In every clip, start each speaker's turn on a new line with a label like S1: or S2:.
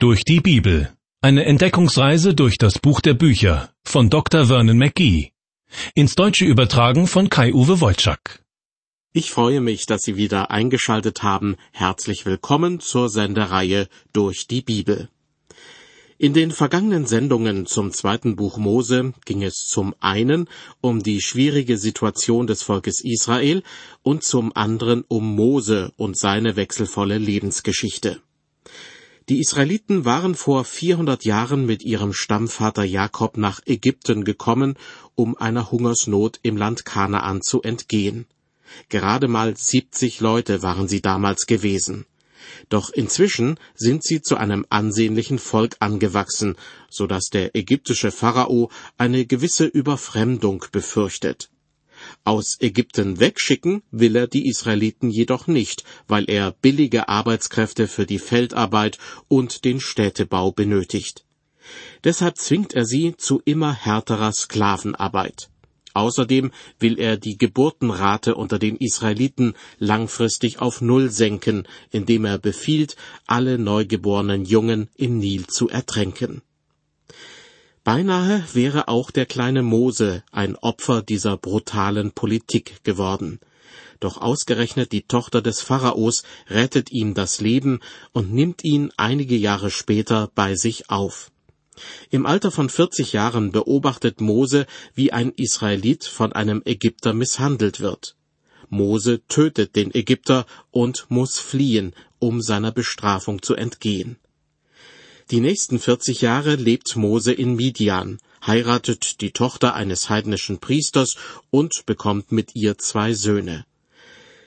S1: Durch die Bibel. Eine Entdeckungsreise durch das Buch der Bücher von Dr. Vernon McGee. Ins Deutsche übertragen von Kai-Uwe Wolczak.
S2: Ich freue mich, dass Sie wieder eingeschaltet haben. Herzlich willkommen zur Sendereihe Durch die Bibel. In den vergangenen Sendungen zum zweiten Buch Mose ging es zum einen um die schwierige Situation des Volkes Israel und zum anderen um Mose und seine wechselvolle Lebensgeschichte. Die Israeliten waren vor 400 Jahren mit ihrem Stammvater Jakob nach Ägypten gekommen, um einer Hungersnot im Land Kanaan zu entgehen. Gerade mal 70 Leute waren sie damals gewesen. Doch inzwischen sind sie zu einem ansehnlichen Volk angewachsen, so dass der ägyptische Pharao eine gewisse Überfremdung befürchtet. Aus Ägypten wegschicken will er die Israeliten jedoch nicht, weil er billige Arbeitskräfte für die Feldarbeit und den Städtebau benötigt. Deshalb zwingt er sie zu immer härterer Sklavenarbeit. Außerdem will er die Geburtenrate unter den Israeliten langfristig auf Null senken, indem er befiehlt, alle neugeborenen Jungen im Nil zu ertränken. Beinahe wäre auch der kleine Mose ein Opfer dieser brutalen Politik geworden. Doch ausgerechnet die Tochter des Pharaos rettet ihm das Leben und nimmt ihn einige Jahre später bei sich auf. Im Alter von 40 Jahren beobachtet Mose, wie ein Israelit von einem Ägypter misshandelt wird. Mose tötet den Ägypter und muss fliehen, um seiner Bestrafung zu entgehen. Die nächsten 40 Jahre lebt Mose in Midian, heiratet die Tochter eines heidnischen Priesters und bekommt mit ihr zwei Söhne.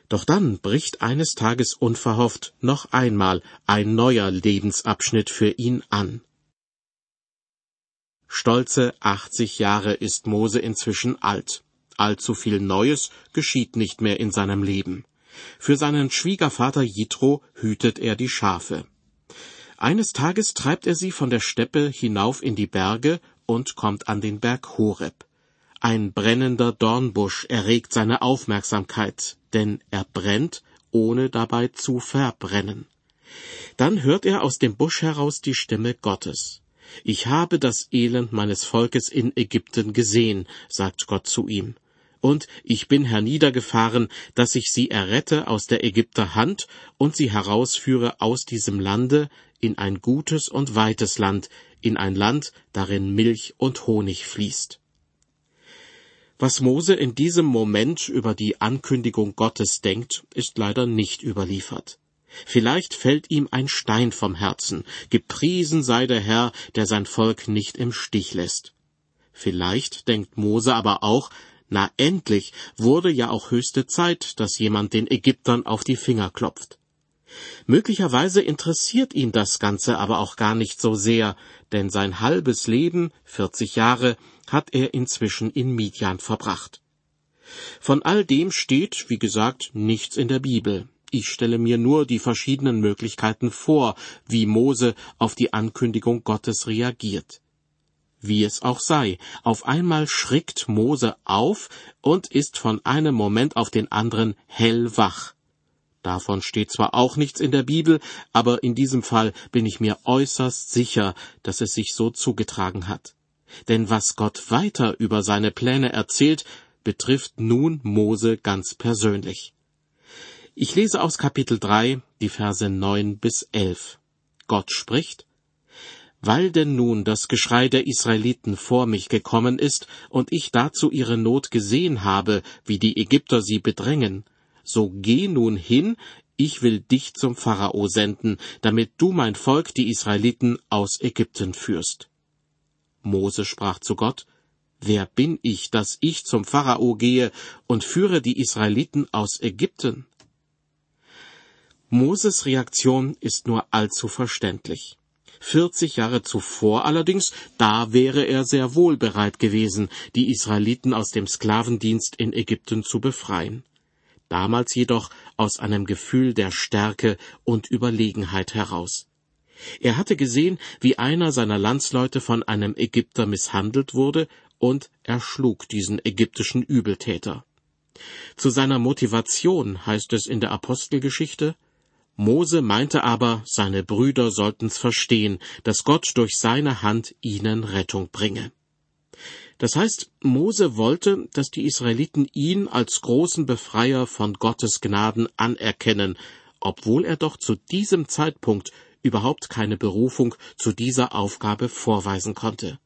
S2: Doch dann bricht eines Tages unverhofft noch einmal ein neuer Lebensabschnitt für ihn an. Stolze 80 Jahre ist Mose inzwischen alt. Allzu viel Neues geschieht nicht mehr in seinem Leben. Für seinen Schwiegervater Jitro hütet er die Schafe. Eines Tages treibt er sie von der Steppe hinauf in die Berge und kommt an den Berg Horeb. Ein brennender Dornbusch erregt seine Aufmerksamkeit, denn er brennt, ohne dabei zu verbrennen. Dann hört er aus dem Busch heraus die Stimme Gottes. Ich habe das Elend meines Volkes in Ägypten gesehen, sagt Gott zu ihm. Und ich bin herniedergefahren, dass ich sie errette aus der Ägypter Hand und sie herausführe aus diesem Lande in ein gutes und weites Land, in ein Land, darin Milch und Honig fließt. Was Mose in diesem Moment über die Ankündigung Gottes denkt, ist leider nicht überliefert. Vielleicht fällt ihm ein Stein vom Herzen, gepriesen sei der Herr, der sein Volk nicht im Stich lässt. Vielleicht denkt Mose aber auch, na endlich wurde ja auch höchste Zeit, dass jemand den Ägyptern auf die Finger klopft. Möglicherweise interessiert ihn das Ganze aber auch gar nicht so sehr, denn sein halbes Leben, 40 Jahre, hat er inzwischen in Midian verbracht. Von all dem steht, wie gesagt, nichts in der Bibel. Ich stelle mir nur die verschiedenen Möglichkeiten vor, wie Mose auf die Ankündigung Gottes reagiert. Wie es auch sei, auf einmal schrickt Mose auf und ist von einem Moment auf den anderen hellwach. Davon steht zwar auch nichts in der Bibel, aber in diesem Fall bin ich mir äußerst sicher, dass es sich so zugetragen hat. Denn was Gott weiter über seine Pläne erzählt, betrifft nun Mose ganz persönlich. Ich lese aus Kapitel 3 die Verse 9 bis 11. Gott spricht, weil denn nun das Geschrei der Israeliten vor mich gekommen ist und ich dazu ihre Not gesehen habe, wie die Ägypter sie bedrängen, so geh nun hin, ich will dich zum Pharao senden, damit du mein Volk, die Israeliten, aus Ägypten führst. Mose sprach zu Gott, Wer bin ich, dass ich zum Pharao gehe und führe die Israeliten aus Ägypten? Moses Reaktion ist nur allzu verständlich. 40 Jahre zuvor allerdings, da wäre er sehr wohl bereit gewesen, die Israeliten aus dem Sklavendienst in Ägypten zu befreien damals jedoch aus einem Gefühl der Stärke und Überlegenheit heraus. Er hatte gesehen, wie einer seiner Landsleute von einem Ägypter misshandelt wurde, und erschlug diesen ägyptischen Übeltäter. Zu seiner Motivation heißt es in der Apostelgeschichte Mose meinte aber, seine Brüder sollten's verstehen, dass Gott durch seine Hand ihnen Rettung bringe. Das heißt, Mose wollte, dass die Israeliten ihn als großen Befreier von Gottes Gnaden anerkennen, obwohl er doch zu diesem Zeitpunkt überhaupt keine Berufung zu dieser Aufgabe vorweisen konnte.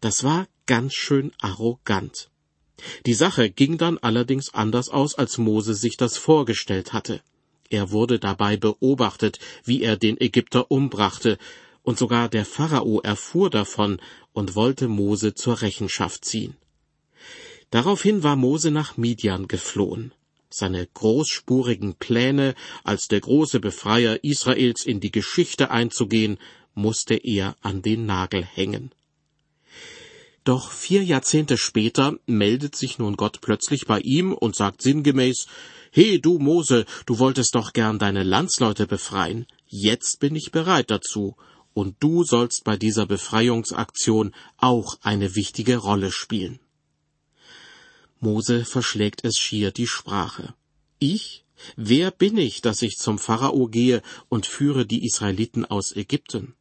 S2: Das war ganz schön arrogant. Die Sache ging dann allerdings anders aus, als Mose sich das vorgestellt hatte. Er wurde dabei beobachtet, wie er den Ägypter umbrachte, und sogar der Pharao erfuhr davon und wollte Mose zur Rechenschaft ziehen. Daraufhin war Mose nach Midian geflohen. Seine großspurigen Pläne, als der große Befreier Israels in die Geschichte einzugehen, musste er an den Nagel hängen. Doch vier Jahrzehnte später meldet sich nun Gott plötzlich bei ihm und sagt sinngemäß, He, du Mose, du wolltest doch gern deine Landsleute befreien. Jetzt bin ich bereit dazu, und du sollst bei dieser Befreiungsaktion auch eine wichtige Rolle spielen. Mose verschlägt es schier die Sprache. Ich? Wer bin ich, dass ich zum Pharao gehe und führe die Israeliten aus Ägypten?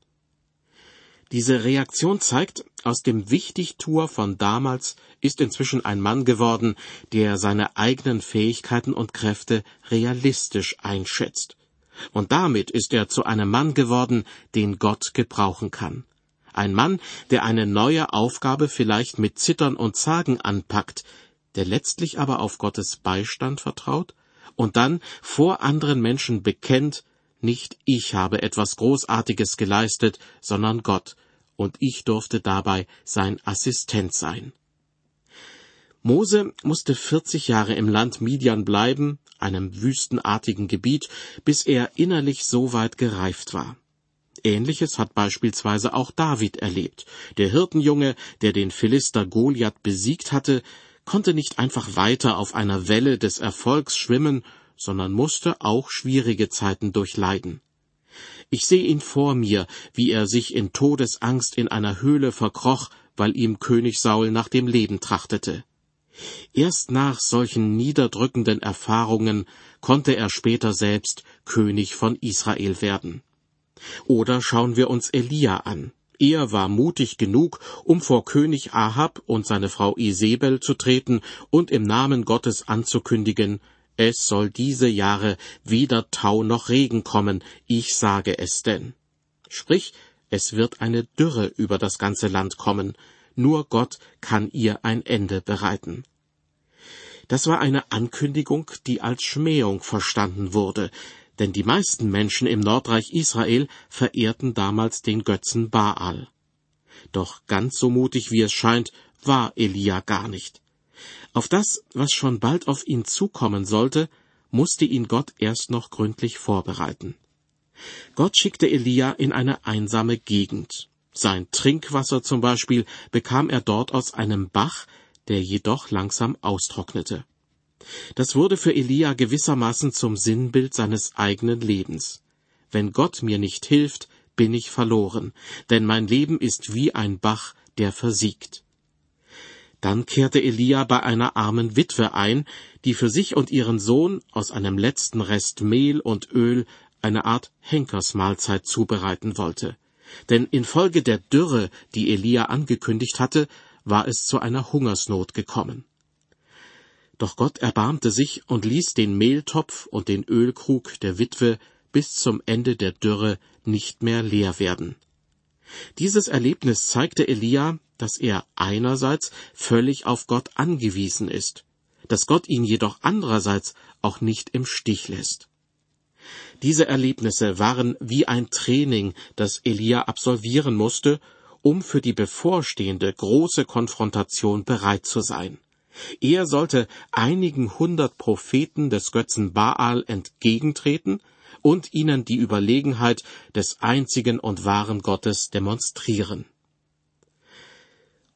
S2: Diese Reaktion zeigt, aus dem Wichtigtuer von damals ist inzwischen ein Mann geworden, der seine eigenen Fähigkeiten und Kräfte realistisch einschätzt. Und damit ist er zu einem Mann geworden, den Gott gebrauchen kann. Ein Mann, der eine neue Aufgabe vielleicht mit Zittern und Zagen anpackt, der letztlich aber auf Gottes Beistand vertraut und dann vor anderen Menschen bekennt, nicht ich habe etwas Großartiges geleistet, sondern Gott, und ich durfte dabei sein Assistent sein. Mose musste 40 Jahre im Land Midian bleiben, einem wüstenartigen Gebiet, bis er innerlich so weit gereift war. Ähnliches hat beispielsweise auch David erlebt. Der Hirtenjunge, der den Philister Goliath besiegt hatte, konnte nicht einfach weiter auf einer Welle des Erfolgs schwimmen, sondern musste auch schwierige Zeiten durchleiden. Ich sehe ihn vor mir, wie er sich in Todesangst in einer Höhle verkroch, weil ihm König Saul nach dem Leben trachtete. Erst nach solchen niederdrückenden Erfahrungen konnte er später selbst König von Israel werden. Oder schauen wir uns Elia an. Er war mutig genug, um vor König Ahab und seine Frau Isabel zu treten und im Namen Gottes anzukündigen, es soll diese Jahre weder Tau noch Regen kommen, ich sage es denn. Sprich, es wird eine Dürre über das ganze Land kommen, nur Gott kann ihr ein Ende bereiten. Das war eine Ankündigung, die als Schmähung verstanden wurde, denn die meisten Menschen im Nordreich Israel verehrten damals den Götzen Baal. Doch ganz so mutig wie es scheint, war Elia gar nicht. Auf das, was schon bald auf ihn zukommen sollte, musste ihn Gott erst noch gründlich vorbereiten. Gott schickte Elia in eine einsame Gegend. Sein Trinkwasser zum Beispiel bekam er dort aus einem Bach, der jedoch langsam austrocknete. Das wurde für Elia gewissermaßen zum Sinnbild seines eigenen Lebens. Wenn Gott mir nicht hilft, bin ich verloren, denn mein Leben ist wie ein Bach, der versiegt. Dann kehrte Elia bei einer armen Witwe ein, die für sich und ihren Sohn aus einem letzten Rest Mehl und Öl eine Art Henkersmahlzeit zubereiten wollte denn infolge der Dürre, die Elia angekündigt hatte, war es zu einer Hungersnot gekommen. Doch Gott erbarmte sich und ließ den Mehltopf und den Ölkrug der Witwe bis zum Ende der Dürre nicht mehr leer werden. Dieses Erlebnis zeigte Elia, dass er einerseits völlig auf Gott angewiesen ist, dass Gott ihn jedoch andererseits auch nicht im Stich lässt. Diese Erlebnisse waren wie ein Training, das Elia absolvieren musste, um für die bevorstehende große Konfrontation bereit zu sein. Er sollte einigen hundert Propheten des Götzen Baal entgegentreten und ihnen die Überlegenheit des einzigen und wahren Gottes demonstrieren.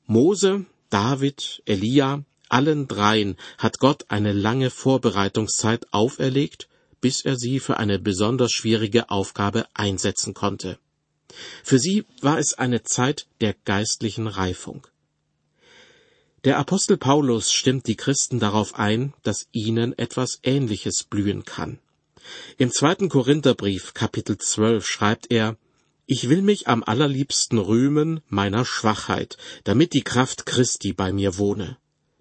S2: Mose, David, Elia, allen dreien hat Gott eine lange Vorbereitungszeit auferlegt bis er sie für eine besonders schwierige Aufgabe einsetzen konnte. Für sie war es eine Zeit der geistlichen Reifung. Der Apostel Paulus stimmt die Christen darauf ein, dass ihnen etwas Ähnliches blühen kann. Im zweiten Korintherbrief, Kapitel 12, schreibt er, Ich will mich am allerliebsten rühmen meiner Schwachheit, damit die Kraft Christi bei mir wohne.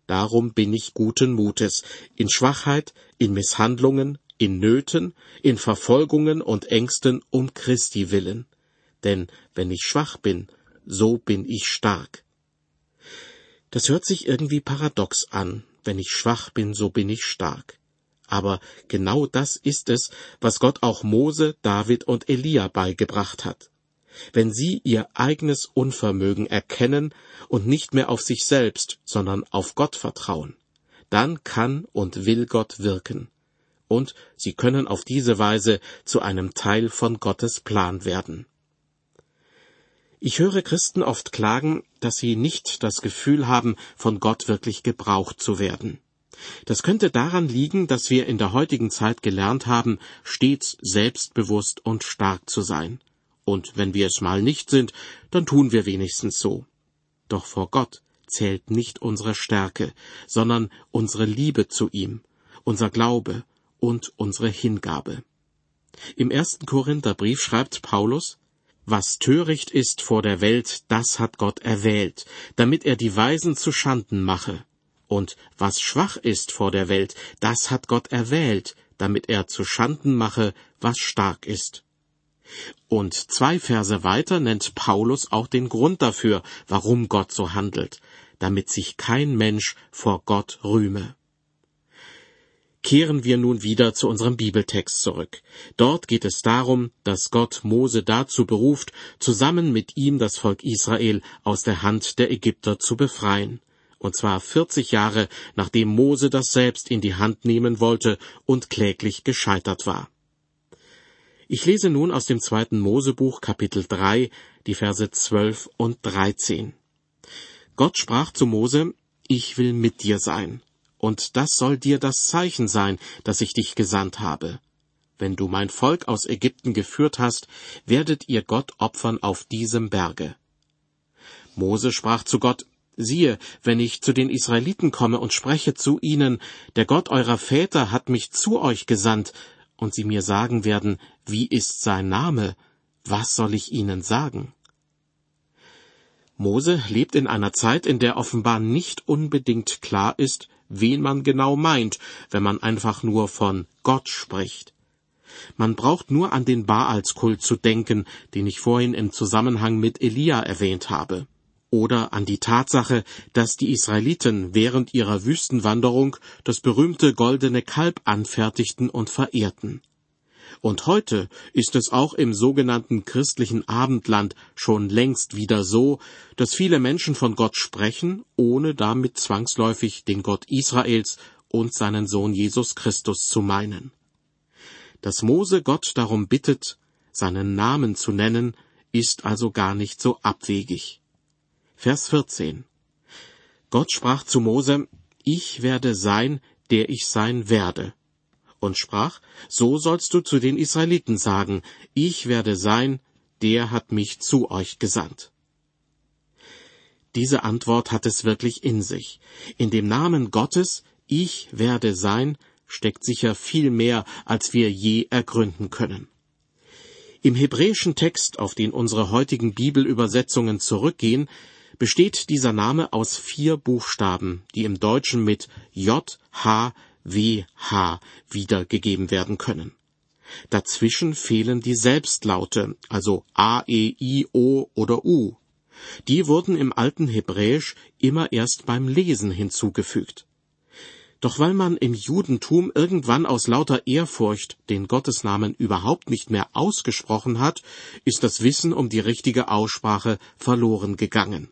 S2: Darum bin ich guten Mutes, in Schwachheit, in Misshandlungen, in Nöten, in Verfolgungen und Ängsten um Christi willen. Denn wenn ich schwach bin, so bin ich stark. Das hört sich irgendwie paradox an. Wenn ich schwach bin, so bin ich stark. Aber genau das ist es, was Gott auch Mose, David und Elia beigebracht hat. Wenn sie ihr eigenes Unvermögen erkennen und nicht mehr auf sich selbst, sondern auf Gott vertrauen, dann kann und will Gott wirken. Und sie können auf diese Weise zu einem Teil von Gottes Plan werden. Ich höre Christen oft klagen, dass sie nicht das Gefühl haben, von Gott wirklich gebraucht zu werden. Das könnte daran liegen, dass wir in der heutigen Zeit gelernt haben, stets selbstbewusst und stark zu sein. Und wenn wir es mal nicht sind, dann tun wir wenigstens so. Doch vor Gott zählt nicht unsere Stärke, sondern unsere Liebe zu ihm, unser Glaube und unsere Hingabe. Im ersten Korintherbrief schreibt Paulus, was töricht ist vor der Welt, das hat Gott erwählt, damit er die Weisen zu Schanden mache. Und was schwach ist vor der Welt, das hat Gott erwählt, damit er zu Schanden mache, was stark ist. Und zwei Verse weiter nennt Paulus auch den Grund dafür, warum Gott so handelt, damit sich kein Mensch vor Gott rühme. Kehren wir nun wieder zu unserem Bibeltext zurück. Dort geht es darum, dass Gott Mose dazu beruft, zusammen mit ihm das Volk Israel aus der Hand der Ägypter zu befreien und zwar 40 Jahre nachdem Mose das selbst in die Hand nehmen wollte und kläglich gescheitert war. Ich lese nun aus dem zweiten Mosebuch Kapitel 3 die Verse 12 und 13. Gott sprach zu Mose, Ich will mit dir sein, und das soll dir das Zeichen sein, dass ich dich gesandt habe. Wenn du mein Volk aus Ägypten geführt hast, werdet ihr Gott opfern auf diesem Berge. Mose sprach zu Gott, Siehe, wenn ich zu den Israeliten komme und spreche zu ihnen, der Gott eurer Väter hat mich zu euch gesandt, und sie mir sagen werden, wie ist sein Name, was soll ich ihnen sagen? Mose lebt in einer Zeit, in der offenbar nicht unbedingt klar ist, wen man genau meint, wenn man einfach nur von Gott spricht. Man braucht nur an den Baalskult zu denken, den ich vorhin im Zusammenhang mit Elia erwähnt habe oder an die Tatsache, dass die Israeliten während ihrer Wüstenwanderung das berühmte goldene Kalb anfertigten und verehrten. Und heute ist es auch im sogenannten christlichen Abendland schon längst wieder so, dass viele Menschen von Gott sprechen, ohne damit zwangsläufig den Gott Israels und seinen Sohn Jesus Christus zu meinen. Dass Mose Gott darum bittet, seinen Namen zu nennen, ist also gar nicht so abwegig. Vers 14. Gott sprach zu Mose, Ich werde sein, der ich sein werde. Und sprach, So sollst du zu den Israeliten sagen, Ich werde sein, der hat mich zu euch gesandt. Diese Antwort hat es wirklich in sich. In dem Namen Gottes, Ich werde sein, steckt sicher viel mehr, als wir je ergründen können. Im hebräischen Text, auf den unsere heutigen Bibelübersetzungen zurückgehen, besteht dieser Name aus vier Buchstaben, die im Deutschen mit J, H, W, H wiedergegeben werden können. Dazwischen fehlen die Selbstlaute, also A, E, I, O oder U. Die wurden im alten Hebräisch immer erst beim Lesen hinzugefügt. Doch weil man im Judentum irgendwann aus lauter Ehrfurcht den Gottesnamen überhaupt nicht mehr ausgesprochen hat, ist das Wissen um die richtige Aussprache verloren gegangen.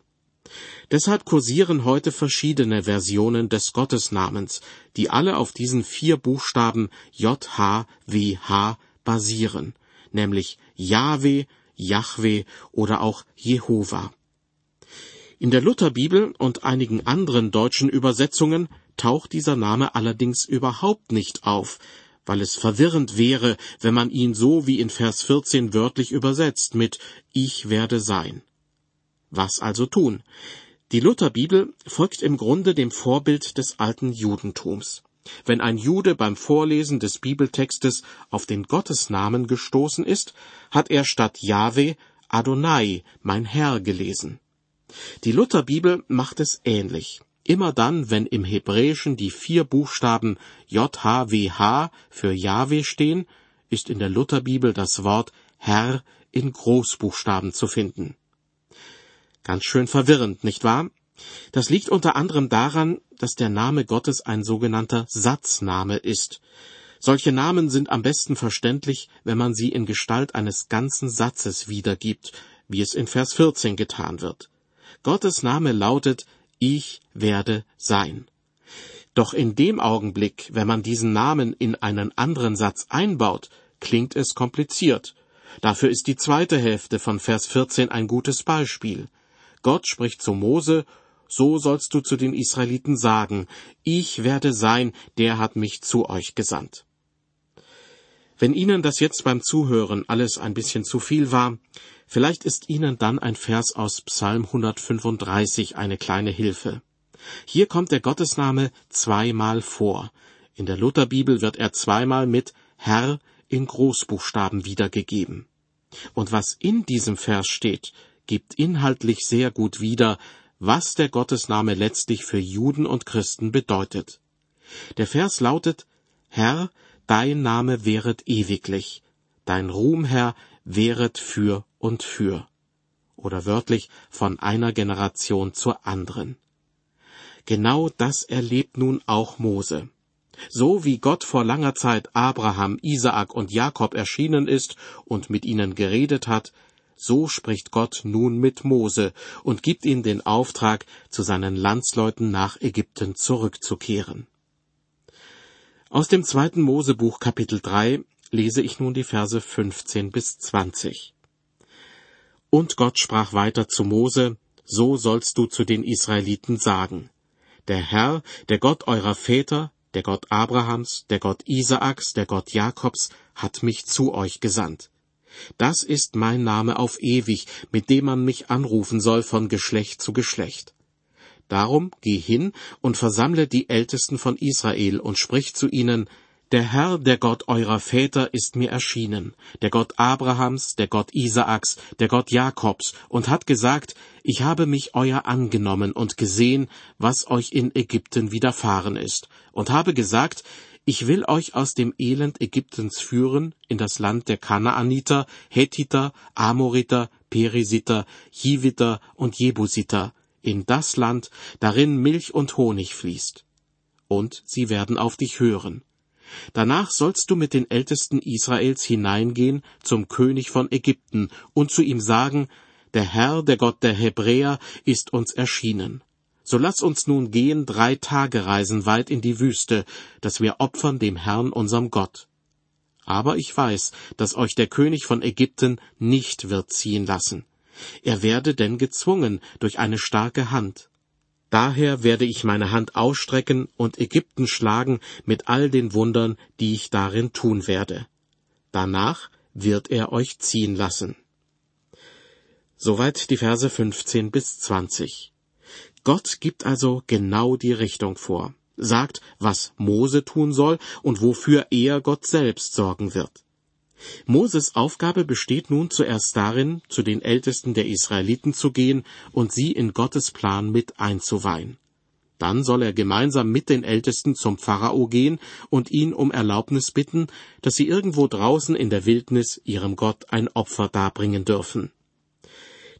S2: Deshalb kursieren heute verschiedene Versionen des Gottesnamens, die alle auf diesen vier Buchstaben JHWH basieren, nämlich Jahwe, Yahweh oder auch Jehova. In der Lutherbibel und einigen anderen deutschen Übersetzungen taucht dieser Name allerdings überhaupt nicht auf, weil es verwirrend wäre, wenn man ihn so wie in Vers 14 wörtlich übersetzt mit Ich werde sein. Was also tun? Die Lutherbibel folgt im Grunde dem Vorbild des alten Judentums. Wenn ein Jude beim Vorlesen des Bibeltextes auf den Gottesnamen gestoßen ist, hat er statt Jahwe Adonai, mein Herr, gelesen. Die Lutherbibel macht es ähnlich. Immer dann, wenn im Hebräischen die vier Buchstaben JHWH für Jahwe stehen, ist in der Lutherbibel das Wort Herr in Großbuchstaben zu finden. Ganz schön verwirrend, nicht wahr? Das liegt unter anderem daran, dass der Name Gottes ein sogenannter Satzname ist. Solche Namen sind am besten verständlich, wenn man sie in Gestalt eines ganzen Satzes wiedergibt, wie es in Vers 14 getan wird. Gottes Name lautet Ich werde sein. Doch in dem Augenblick, wenn man diesen Namen in einen anderen Satz einbaut, klingt es kompliziert. Dafür ist die zweite Hälfte von Vers 14 ein gutes Beispiel. Gott spricht zu Mose, so sollst du zu den Israeliten sagen, ich werde sein, der hat mich zu euch gesandt. Wenn Ihnen das jetzt beim Zuhören alles ein bisschen zu viel war, vielleicht ist Ihnen dann ein Vers aus Psalm 135 eine kleine Hilfe. Hier kommt der Gottesname zweimal vor. In der Lutherbibel wird er zweimal mit Herr in Großbuchstaben wiedergegeben. Und was in diesem Vers steht, gibt inhaltlich sehr gut wieder, was der Gottesname letztlich für Juden und Christen bedeutet. Der Vers lautet Herr, dein Name wäret ewiglich, dein Ruhm, Herr, wäret für und für. Oder wörtlich von einer Generation zur anderen. Genau das erlebt nun auch Mose. So wie Gott vor langer Zeit Abraham, Isaak und Jakob erschienen ist und mit ihnen geredet hat, so spricht Gott nun mit Mose und gibt ihm den Auftrag, zu seinen Landsleuten nach Ägypten zurückzukehren. Aus dem zweiten Mosebuch Kapitel 3 lese ich nun die Verse 15 bis 20. Und Gott sprach weiter zu Mose, so sollst du zu den Israeliten sagen. Der Herr, der Gott eurer Väter, der Gott Abrahams, der Gott Isaaks, der Gott Jakobs, hat mich zu euch gesandt. Das ist mein Name auf ewig, mit dem man mich anrufen soll von Geschlecht zu Geschlecht. Darum geh hin und versammle die Ältesten von Israel und sprich zu ihnen, der Herr, der Gott eurer Väter, ist mir erschienen, der Gott Abrahams, der Gott Isaaks, der Gott Jakobs, und hat gesagt, ich habe mich euer angenommen und gesehen, was euch in Ägypten widerfahren ist, und habe gesagt, ich will euch aus dem Elend Ägyptens führen in das Land der Kanaaniter, Hethiter, Amoriter, Perisiter, Jiviter und Jebusiter, in das Land, darin Milch und Honig fließt. Und sie werden auf dich hören. Danach sollst du mit den Ältesten Israels hineingehen zum König von Ägypten und zu ihm sagen, der Herr, der Gott der Hebräer, ist uns erschienen. So lass uns nun gehen drei Tage reisen weit in die Wüste, dass wir opfern dem Herrn unserem Gott. Aber ich weiß, dass euch der König von Ägypten nicht wird ziehen lassen. Er werde denn gezwungen durch eine starke Hand. Daher werde ich meine Hand ausstrecken und Ägypten schlagen mit all den Wundern, die ich darin tun werde. Danach wird er euch ziehen lassen. Soweit die Verse 15 bis 20. Gott gibt also genau die Richtung vor, sagt, was Mose tun soll und wofür er Gott selbst sorgen wird. Moses Aufgabe besteht nun zuerst darin, zu den Ältesten der Israeliten zu gehen und sie in Gottes Plan mit einzuweihen. Dann soll er gemeinsam mit den Ältesten zum Pharao gehen und ihn um Erlaubnis bitten, dass sie irgendwo draußen in der Wildnis ihrem Gott ein Opfer darbringen dürfen.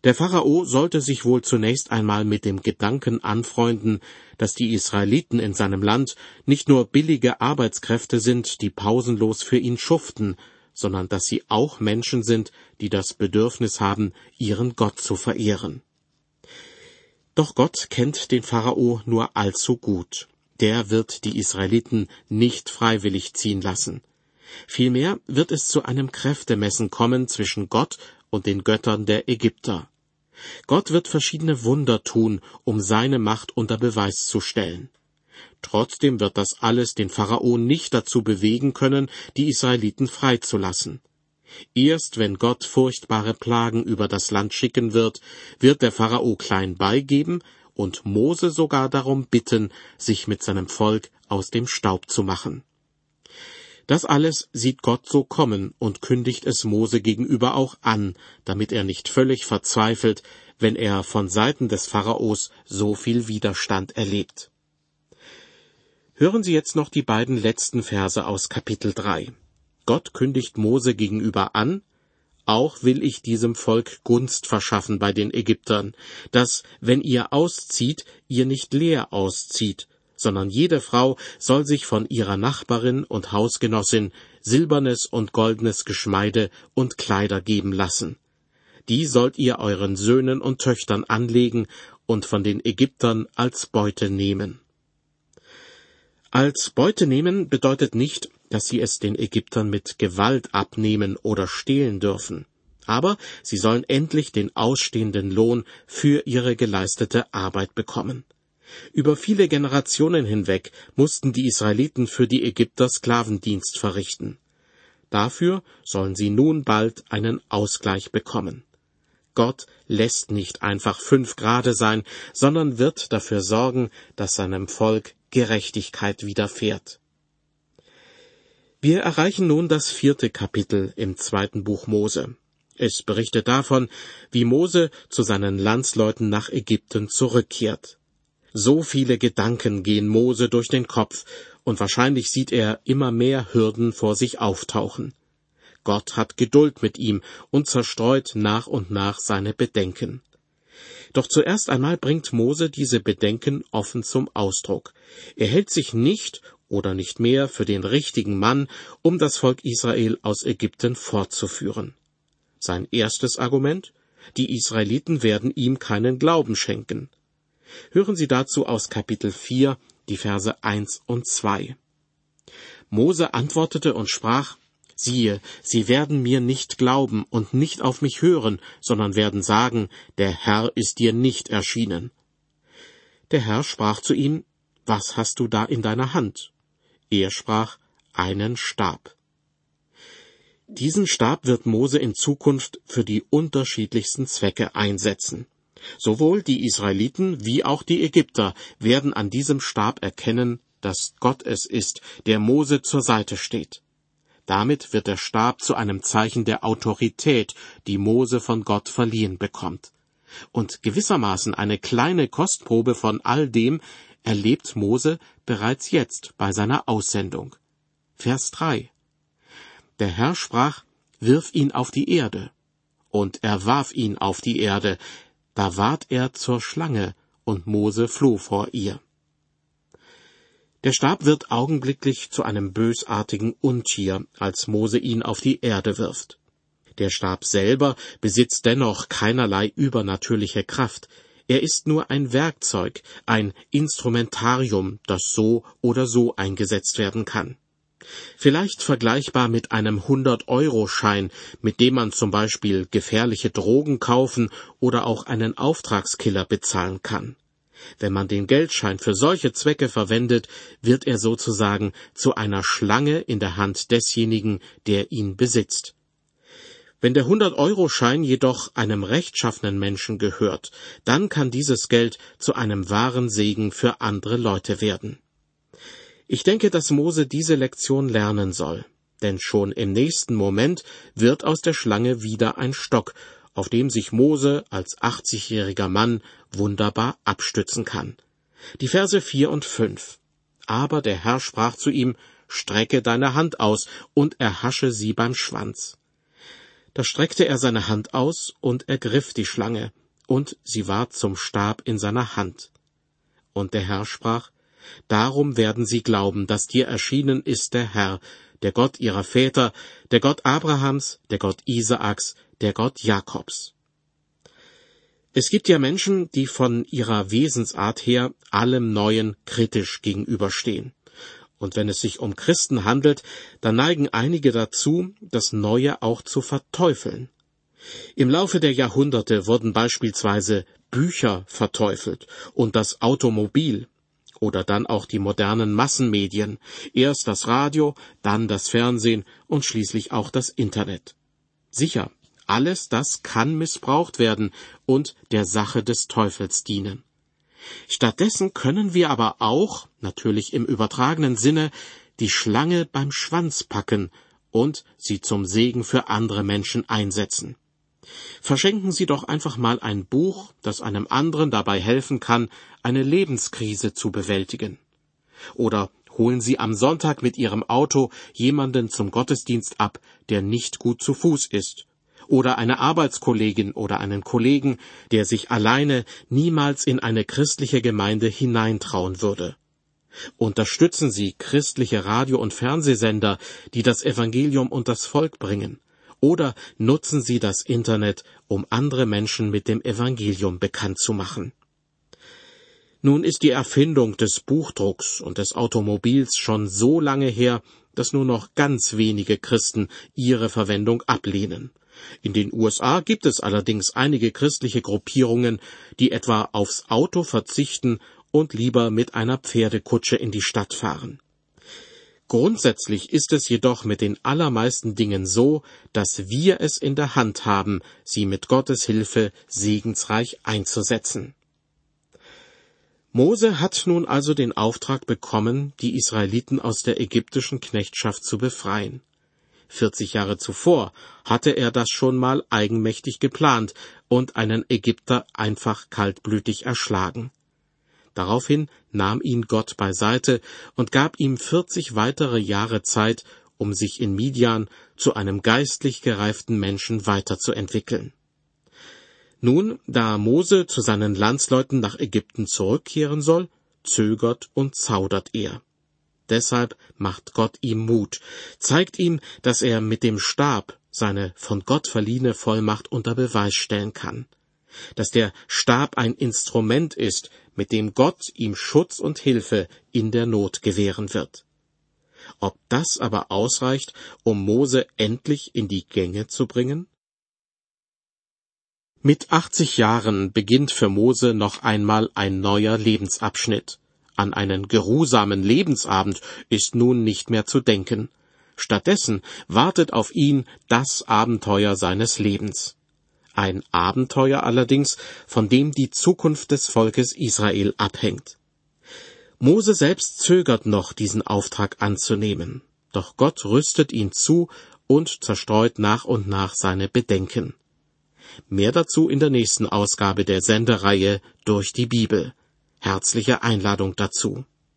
S2: Der Pharao sollte sich wohl zunächst einmal mit dem Gedanken anfreunden, dass die Israeliten in seinem Land nicht nur billige Arbeitskräfte sind, die pausenlos für ihn schuften, sondern dass sie auch Menschen sind, die das Bedürfnis haben, ihren Gott zu verehren. Doch Gott kennt den Pharao nur allzu gut. Der wird die Israeliten nicht freiwillig ziehen lassen. Vielmehr wird es zu einem Kräftemessen kommen zwischen Gott und den Göttern der Ägypter. Gott wird verschiedene Wunder tun, um seine Macht unter Beweis zu stellen. Trotzdem wird das alles den Pharao nicht dazu bewegen können, die Israeliten freizulassen. Erst wenn Gott furchtbare Plagen über das Land schicken wird, wird der Pharao klein beigeben und Mose sogar darum bitten, sich mit seinem Volk aus dem Staub zu machen. Das alles sieht Gott so kommen und kündigt es Mose gegenüber auch an, damit er nicht völlig verzweifelt, wenn er von Seiten des Pharaos so viel Widerstand erlebt. Hören Sie jetzt noch die beiden letzten Verse aus Kapitel 3. Gott kündigt Mose gegenüber an, auch will ich diesem Volk Gunst verschaffen bei den Ägyptern, dass, wenn ihr auszieht, ihr nicht leer auszieht, sondern jede Frau soll sich von ihrer Nachbarin und Hausgenossin silbernes und goldenes Geschmeide und Kleider geben lassen. Die sollt ihr euren Söhnen und Töchtern anlegen und von den Ägyptern als Beute nehmen. Als Beute nehmen bedeutet nicht, dass sie es den Ägyptern mit Gewalt abnehmen oder stehlen dürfen. Aber sie sollen endlich den ausstehenden Lohn für ihre geleistete Arbeit bekommen. Über viele Generationen hinweg mussten die Israeliten für die Ägypter Sklavendienst verrichten. Dafür sollen sie nun bald einen Ausgleich bekommen. Gott lässt nicht einfach fünf Grade sein, sondern wird dafür sorgen, dass seinem Volk Gerechtigkeit widerfährt. Wir erreichen nun das vierte Kapitel im zweiten Buch Mose. Es berichtet davon, wie Mose zu seinen Landsleuten nach Ägypten zurückkehrt. So viele Gedanken gehen Mose durch den Kopf, und wahrscheinlich sieht er immer mehr Hürden vor sich auftauchen. Gott hat Geduld mit ihm und zerstreut nach und nach seine Bedenken. Doch zuerst einmal bringt Mose diese Bedenken offen zum Ausdruck. Er hält sich nicht oder nicht mehr für den richtigen Mann, um das Volk Israel aus Ägypten fortzuführen. Sein erstes Argument Die Israeliten werden ihm keinen Glauben schenken. Hören Sie dazu aus Kapitel 4, die Verse 1 und 2. Mose antwortete und sprach, Siehe, sie werden mir nicht glauben und nicht auf mich hören, sondern werden sagen, der Herr ist dir nicht erschienen. Der Herr sprach zu ihm, Was hast du da in deiner Hand? Er sprach, einen Stab. Diesen Stab wird Mose in Zukunft für die unterschiedlichsten Zwecke einsetzen. Sowohl die Israeliten wie auch die Ägypter werden an diesem Stab erkennen, dass Gott es ist, der Mose zur Seite steht. Damit wird der Stab zu einem Zeichen der Autorität, die Mose von Gott verliehen bekommt. Und gewissermaßen eine kleine Kostprobe von all dem erlebt Mose bereits jetzt bei seiner Aussendung. Vers 3. Der Herr sprach, Wirf ihn auf die Erde. Und er warf ihn auf die Erde. Da ward er zur Schlange, und Mose floh vor ihr. Der Stab wird augenblicklich zu einem bösartigen Untier, als Mose ihn auf die Erde wirft. Der Stab selber besitzt dennoch keinerlei übernatürliche Kraft, er ist nur ein Werkzeug, ein Instrumentarium, das so oder so eingesetzt werden kann. Vielleicht vergleichbar mit einem 100-Euro-Schein, mit dem man zum Beispiel gefährliche Drogen kaufen oder auch einen Auftragskiller bezahlen kann. Wenn man den Geldschein für solche Zwecke verwendet, wird er sozusagen zu einer Schlange in der Hand desjenigen, der ihn besitzt. Wenn der 100-Euro-Schein jedoch einem rechtschaffenen Menschen gehört, dann kann dieses Geld zu einem wahren Segen für andere Leute werden. Ich denke, dass Mose diese Lektion lernen soll, denn schon im nächsten Moment wird aus der Schlange wieder ein Stock, auf dem sich Mose als 80-jähriger Mann wunderbar abstützen kann. Die Verse vier und fünf. Aber der Herr sprach zu ihm, Strecke deine Hand aus und erhasche sie beim Schwanz. Da streckte er seine Hand aus und ergriff die Schlange, und sie ward zum Stab in seiner Hand. Und der Herr sprach, Darum werden sie glauben, dass dir erschienen ist der Herr, der Gott ihrer Väter, der Gott Abrahams, der Gott Isaaks, der Gott Jakobs. Es gibt ja Menschen, die von ihrer Wesensart her allem Neuen kritisch gegenüberstehen. Und wenn es sich um Christen handelt, dann neigen einige dazu, das Neue auch zu verteufeln. Im Laufe der Jahrhunderte wurden beispielsweise Bücher verteufelt und das Automobil oder dann auch die modernen Massenmedien, erst das Radio, dann das Fernsehen und schließlich auch das Internet. Sicher, alles das kann missbraucht werden und der Sache des Teufels dienen. Stattdessen können wir aber auch, natürlich im übertragenen Sinne, die Schlange beim Schwanz packen und sie zum Segen für andere Menschen einsetzen. Verschenken Sie doch einfach mal ein Buch, das einem anderen dabei helfen kann, eine Lebenskrise zu bewältigen. Oder holen Sie am Sonntag mit Ihrem Auto jemanden zum Gottesdienst ab, der nicht gut zu Fuß ist. Oder eine Arbeitskollegin oder einen Kollegen, der sich alleine niemals in eine christliche Gemeinde hineintrauen würde. Unterstützen Sie christliche Radio- und Fernsehsender, die das Evangelium unters Volk bringen. Oder nutzen Sie das Internet, um andere Menschen mit dem Evangelium bekannt zu machen. Nun ist die Erfindung des Buchdrucks und des Automobils schon so lange her, dass nur noch ganz wenige Christen ihre Verwendung ablehnen. In den USA gibt es allerdings einige christliche Gruppierungen, die etwa aufs Auto verzichten und lieber mit einer Pferdekutsche in die Stadt fahren. Grundsätzlich ist es jedoch mit den allermeisten Dingen so, dass wir es in der Hand haben, sie mit Gottes Hilfe segensreich einzusetzen. Mose hat nun also den Auftrag bekommen, die Israeliten aus der ägyptischen Knechtschaft zu befreien. 40 Jahre zuvor hatte er das schon mal eigenmächtig geplant und einen Ägypter einfach kaltblütig erschlagen. Daraufhin nahm ihn Gott beiseite und gab ihm 40 weitere Jahre Zeit, um sich in Midian zu einem geistlich gereiften Menschen weiterzuentwickeln. Nun, da Mose zu seinen Landsleuten nach Ägypten zurückkehren soll, zögert und zaudert er. Deshalb macht Gott ihm Mut, zeigt ihm, dass er mit dem Stab seine von Gott verliehene Vollmacht unter Beweis stellen kann, dass der Stab ein Instrument ist, mit dem Gott ihm Schutz und Hilfe in der Not gewähren wird. Ob das aber ausreicht, um Mose endlich in die Gänge zu bringen? Mit 80 Jahren beginnt für Mose noch einmal ein neuer Lebensabschnitt. An einen geruhsamen Lebensabend ist nun nicht mehr zu denken. Stattdessen wartet auf ihn das Abenteuer seines Lebens. Ein Abenteuer allerdings, von dem die Zukunft des Volkes Israel abhängt. Mose selbst zögert noch, diesen Auftrag anzunehmen. Doch Gott rüstet ihn zu und zerstreut nach und nach seine Bedenken. Mehr dazu in der nächsten Ausgabe der Sendereihe durch die Bibel. Herzliche Einladung dazu.